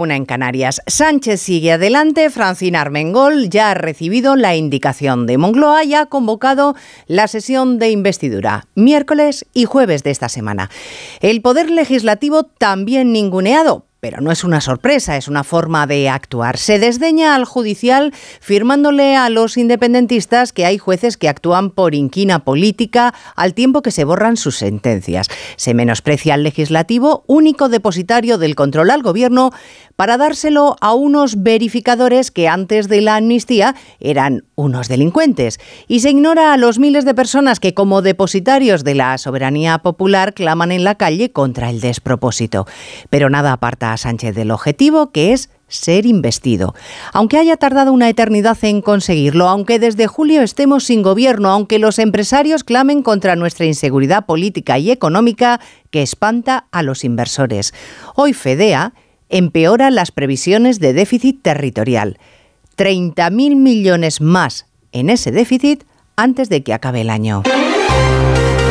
Una en Canarias. Sánchez sigue adelante. Francina Armengol ya ha recibido la indicación de Moncloa y ha convocado la sesión de investidura miércoles y jueves de esta semana. El Poder Legislativo también ninguneado pero no es una sorpresa, es una forma de actuar. Se desdeña al judicial firmándole a los independentistas que hay jueces que actúan por inquina política al tiempo que se borran sus sentencias. Se menosprecia al legislativo, único depositario del control al gobierno, para dárselo a unos verificadores que antes de la amnistía eran unos delincuentes. Y se ignora a los miles de personas que como depositarios de la soberanía popular claman en la calle contra el despropósito. Pero nada aparta Sánchez del objetivo que es ser investido. Aunque haya tardado una eternidad en conseguirlo, aunque desde julio estemos sin gobierno, aunque los empresarios clamen contra nuestra inseguridad política y económica que espanta a los inversores. Hoy Fedea empeora las previsiones de déficit territorial. 30.000 millones más en ese déficit antes de que acabe el año.